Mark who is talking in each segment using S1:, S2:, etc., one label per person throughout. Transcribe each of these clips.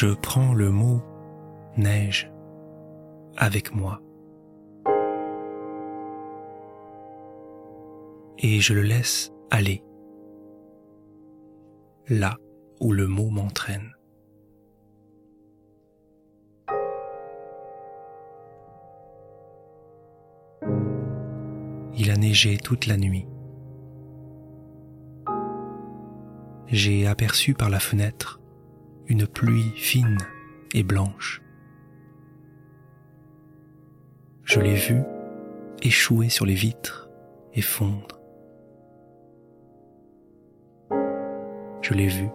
S1: je prends le mot neige avec moi et je le laisse aller là où le mot m'entraîne. Il a neigé toute la nuit. J'ai aperçu par la fenêtre une pluie fine et blanche. Je l'ai vue échouer sur les vitres et fondre. Je l'ai vue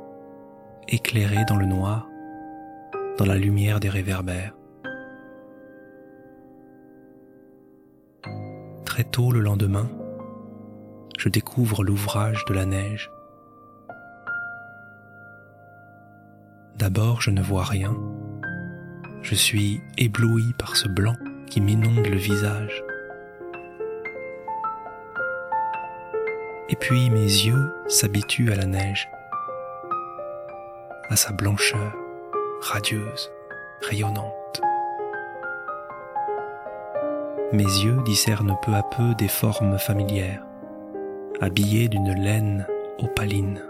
S1: éclairée dans le noir, dans la lumière des réverbères. Très tôt le lendemain, je découvre l'ouvrage de la neige. D'abord, je ne vois rien. Je suis ébloui par ce blanc qui m'inonde le visage. Et puis mes yeux s'habituent à la neige, à sa blancheur radieuse, rayonnante. Mes yeux discernent peu à peu des formes familières, habillées d'une laine opaline.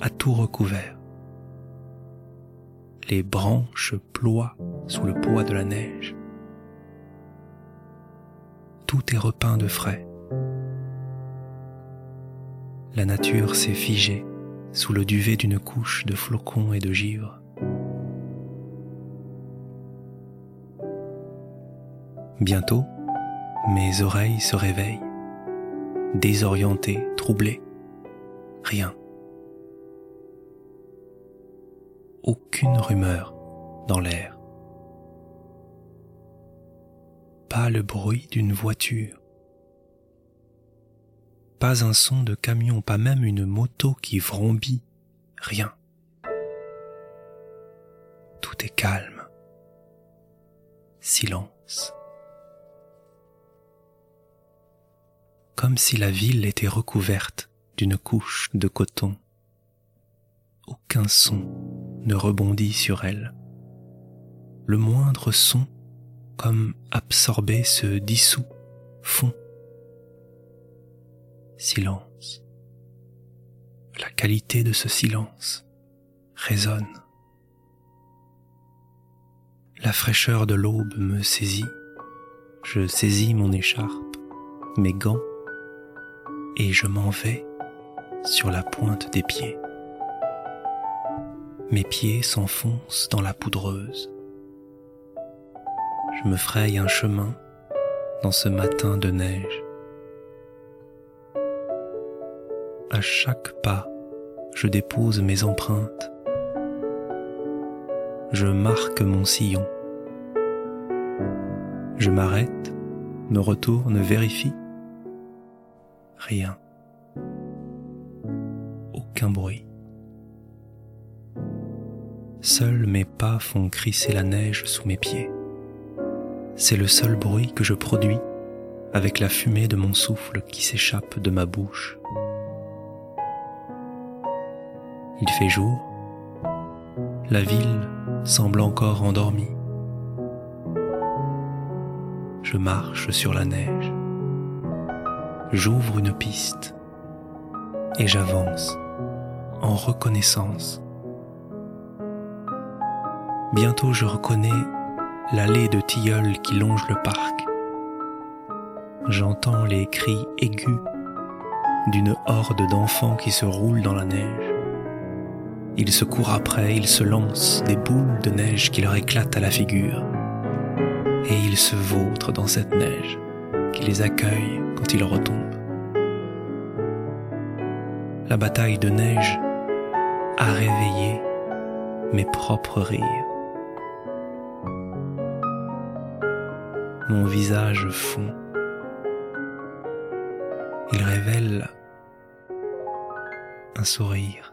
S1: A tout recouvert. Les branches ploient sous le poids de la neige. Tout est repeint de frais. La nature s'est figée sous le duvet d'une couche de flocons et de givre. Bientôt, mes oreilles se réveillent, désorientées, troublées. Rien. Aucune rumeur dans l'air. Pas le bruit d'une voiture. Pas un son de camion, pas même une moto qui vrombit. Rien. Tout est calme. Silence. Comme si la ville était recouverte d'une couche de coton. Aucun son ne rebondit sur elle. Le moindre son, comme absorbé, se dissout, fond. Silence. La qualité de ce silence résonne. La fraîcheur de l'aube me saisit. Je saisis mon écharpe, mes gants, et je m'en vais sur la pointe des pieds. Mes pieds s'enfoncent dans la poudreuse. Je me fraye un chemin dans ce matin de neige. À chaque pas, je dépose mes empreintes. Je marque mon sillon. Je m'arrête, me retourne, vérifie. Rien. Aucun bruit. Seuls mes pas font crisser la neige sous mes pieds. C'est le seul bruit que je produis avec la fumée de mon souffle qui s'échappe de ma bouche. Il fait jour, la ville semble encore endormie. Je marche sur la neige, j'ouvre une piste et j'avance en reconnaissance Bientôt je reconnais l'allée de tilleuls qui longe le parc. J'entends les cris aigus d'une horde d'enfants qui se roulent dans la neige. Ils se courent après, ils se lancent des boules de neige qui leur éclatent à la figure. Et ils se vautrent dans cette neige qui les accueille quand ils retombent. La bataille de neige a réveillé mes propres rires. Mon visage fond. Il révèle un sourire.